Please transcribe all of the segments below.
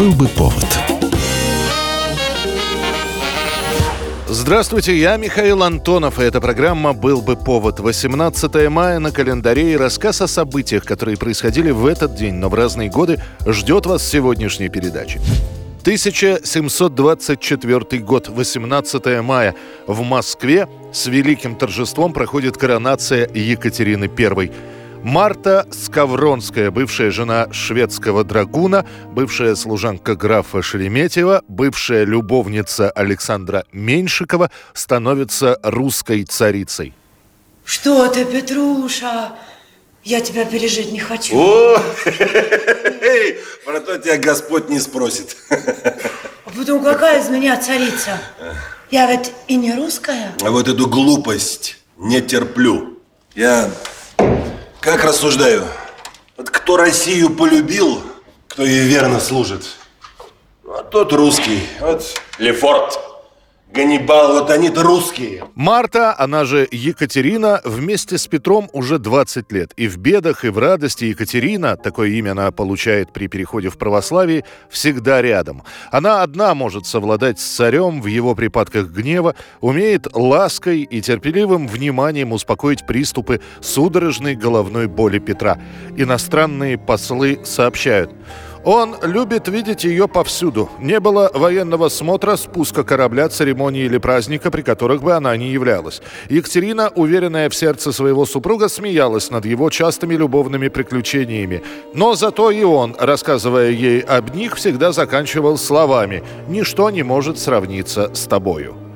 Был бы повод. Здравствуйте, я Михаил Антонов, и эта программа «Был бы повод». 18 мая на календаре и рассказ о событиях, которые происходили в этот день, но в разные годы, ждет вас сегодняшней передачи. 1724 год, 18 мая. В Москве с великим торжеством проходит коронация Екатерины I. Марта Скавронская, бывшая жена шведского драгуна, бывшая служанка графа Шереметьева, бывшая любовница Александра Меньшикова, становится русской царицей. Что ты, Петруша? Я тебя пережить не хочу. О, про то тебя Господь не спросит. А потом какая из меня царица? Я ведь и не русская. А вот эту глупость не терплю. Я как рассуждаю? Вот кто Россию полюбил, кто ей верно служит, а тот русский. Вот Лефорт, Ганнибал, вот они-то русские. Марта, она же Екатерина, вместе с Петром уже 20 лет. И в бедах, и в радости Екатерина, такое имя она получает при переходе в православие, всегда рядом. Она одна может совладать с царем в его припадках гнева, умеет лаской и терпеливым вниманием успокоить приступы судорожной головной боли Петра. Иностранные послы сообщают – он любит видеть ее повсюду. Не было военного смотра, спуска корабля, церемонии или праздника, при которых бы она не являлась. Екатерина, уверенная в сердце своего супруга, смеялась над его частыми любовными приключениями. Но зато и он, рассказывая ей об них, всегда заканчивал словами «Ничто не может сравниться с тобою».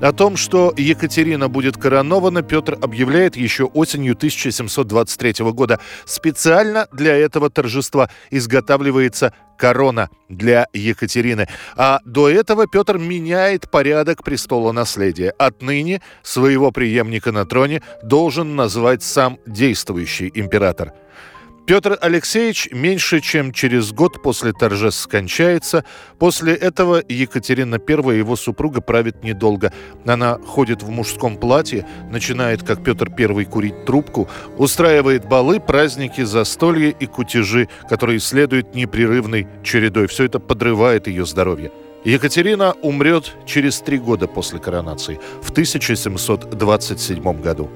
О том, что Екатерина будет коронована, Петр объявляет еще осенью 1723 года. Специально для этого торжества изготавливается корона для Екатерины. А до этого Петр меняет порядок престола наследия. Отныне своего преемника на троне должен назвать сам действующий император – Петр Алексеевич меньше чем через год после торжеств скончается. После этого Екатерина I, его супруга, правит недолго. Она ходит в мужском платье, начинает, как Петр I, курить трубку, устраивает балы, праздники, застолья и кутежи, которые следуют непрерывной чередой. Все это подрывает ее здоровье. Екатерина умрет через три года после коронации, в 1727 году.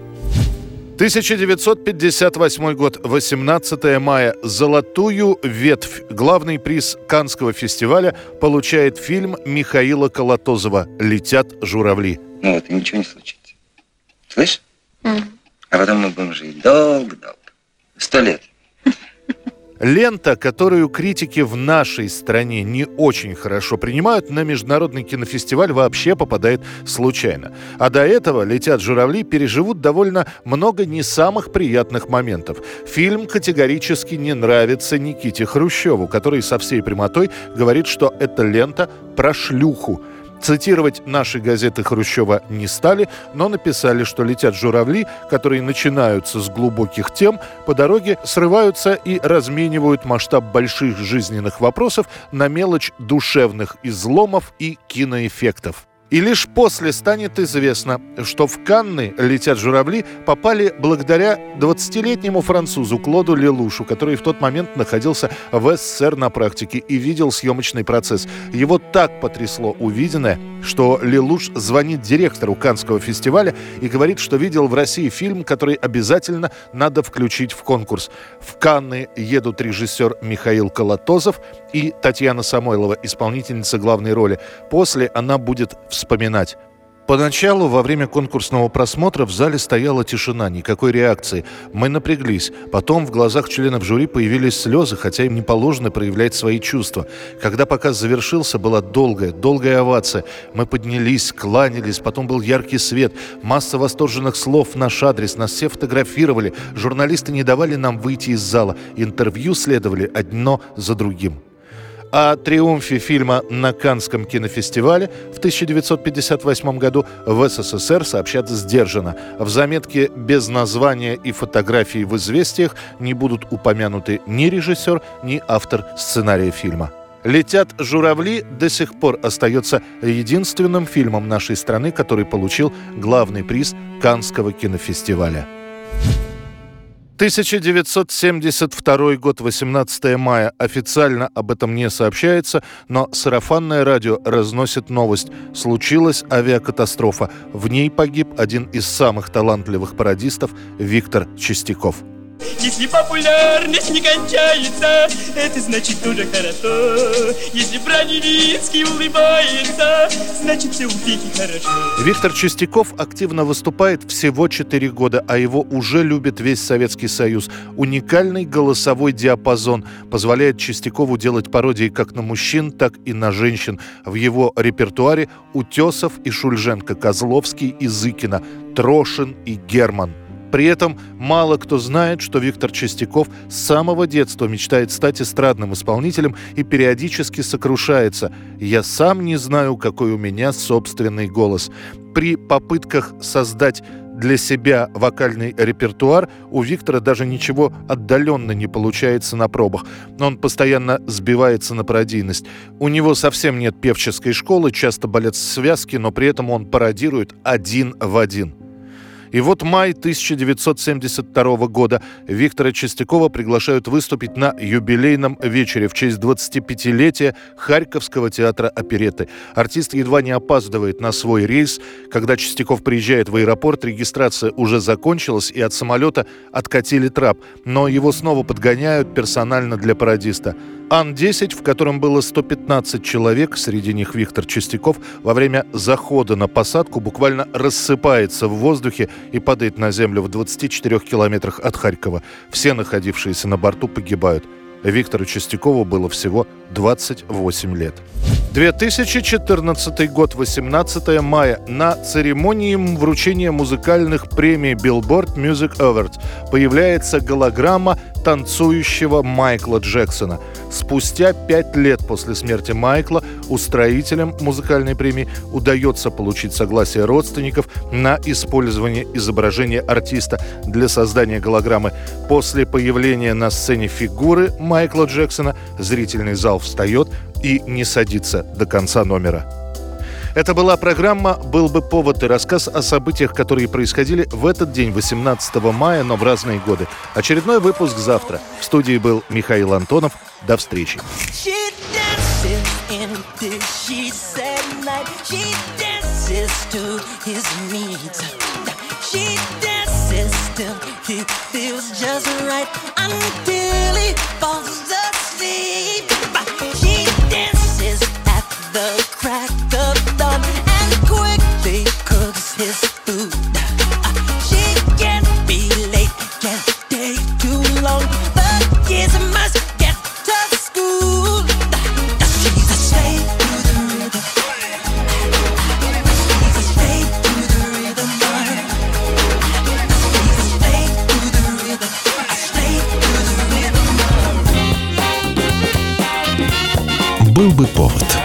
1958 год, 18 мая. «Золотую ветвь». Главный приз Канского фестиваля получает фильм Михаила Колотозова «Летят журавли». Ну вот, и ничего не случится. Слышь? Mm. А потом мы будем жить долго-долго. Сто лет. Лента, которую критики в нашей стране не очень хорошо принимают, на международный кинофестиваль вообще попадает случайно. А до этого «Летят журавли» переживут довольно много не самых приятных моментов. Фильм категорически не нравится Никите Хрущеву, который со всей прямотой говорит, что это лента про шлюху. Цитировать наши газеты Хрущева не стали, но написали, что летят журавли, которые начинаются с глубоких тем, по дороге срываются и разменивают масштаб больших жизненных вопросов на мелочь душевных изломов и киноэффектов. И лишь после станет известно, что в Канны «Летят журавли» попали благодаря 20-летнему французу Клоду Лелушу, который в тот момент находился в СССР на практике и видел съемочный процесс. Его так потрясло увиденное, что Лелуш звонит директору Канского фестиваля и говорит, что видел в России фильм, который обязательно надо включить в конкурс. В Канны едут режиссер Михаил Колотозов и Татьяна Самойлова, исполнительница главной роли. После она будет вспоминать. Поначалу, во время конкурсного просмотра, в зале стояла тишина, никакой реакции. Мы напряглись. Потом в глазах членов жюри появились слезы, хотя им не положено проявлять свои чувства. Когда показ завершился, была долгая, долгая овация. Мы поднялись, кланялись, потом был яркий свет, масса восторженных слов в наш адрес, нас все фотографировали. Журналисты не давали нам выйти из зала. Интервью следовали одно за другим. О триумфе фильма на Канском кинофестивале в 1958 году в СССР сообщат сдержанно. В заметке без названия и фотографий в «Известиях» не будут упомянуты ни режиссер, ни автор сценария фильма. «Летят журавли» до сих пор остается единственным фильмом нашей страны, который получил главный приз Канского кинофестиваля. 1972 год, 18 мая. Официально об этом не сообщается, но сарафанное радио разносит новость. Случилась авиакатастрофа. В ней погиб один из самых талантливых пародистов Виктор Чистяков. Если популярность не кончается, это значит тоже хорошо. Если Броневицкий улыбается, значит все у Пики хорошо. Виктор Чистяков активно выступает всего 4 года, а его уже любит весь Советский Союз. Уникальный голосовой диапазон позволяет Чистякову делать пародии как на мужчин, так и на женщин. В его репертуаре Утесов и Шульженко, Козловский и Зыкина, Трошин и Герман – при этом мало кто знает, что Виктор Чистяков с самого детства мечтает стать эстрадным исполнителем и периодически сокрушается. «Я сам не знаю, какой у меня собственный голос». При попытках создать для себя вокальный репертуар у Виктора даже ничего отдаленно не получается на пробах. Он постоянно сбивается на пародийность. У него совсем нет певческой школы, часто болят связки, но при этом он пародирует один в один. И вот май 1972 года Виктора Чистякова приглашают выступить на юбилейном вечере в честь 25-летия Харьковского театра опереты. Артист едва не опаздывает на свой рейс. Когда Чистяков приезжает в аэропорт, регистрация уже закончилась, и от самолета откатили трап. Но его снова подгоняют персонально для пародиста. Ан-10, в котором было 115 человек, среди них Виктор Чистяков, во время захода на посадку буквально рассыпается в воздухе и падает на землю в 24 километрах от Харькова. Все находившиеся на борту погибают. Виктору Чистякову было всего 28 лет. 2014 год, 18 мая. На церемонии вручения музыкальных премий Billboard Music Awards появляется голограмма танцующего Майкла Джексона. Спустя пять лет после смерти Майкла устроителям музыкальной премии удается получить согласие родственников на использование изображения артиста для создания голограммы. После появления на сцене фигуры Майкла Джексона зрительный зал встает и не садится до конца номера. Это была программа «Был бы повод» и рассказ о событиях, которые происходили в этот день, 18 мая, но в разные годы. Очередной выпуск завтра. В студии был Михаил Антонов. До встречи. he feels just right until he falls был бы повод.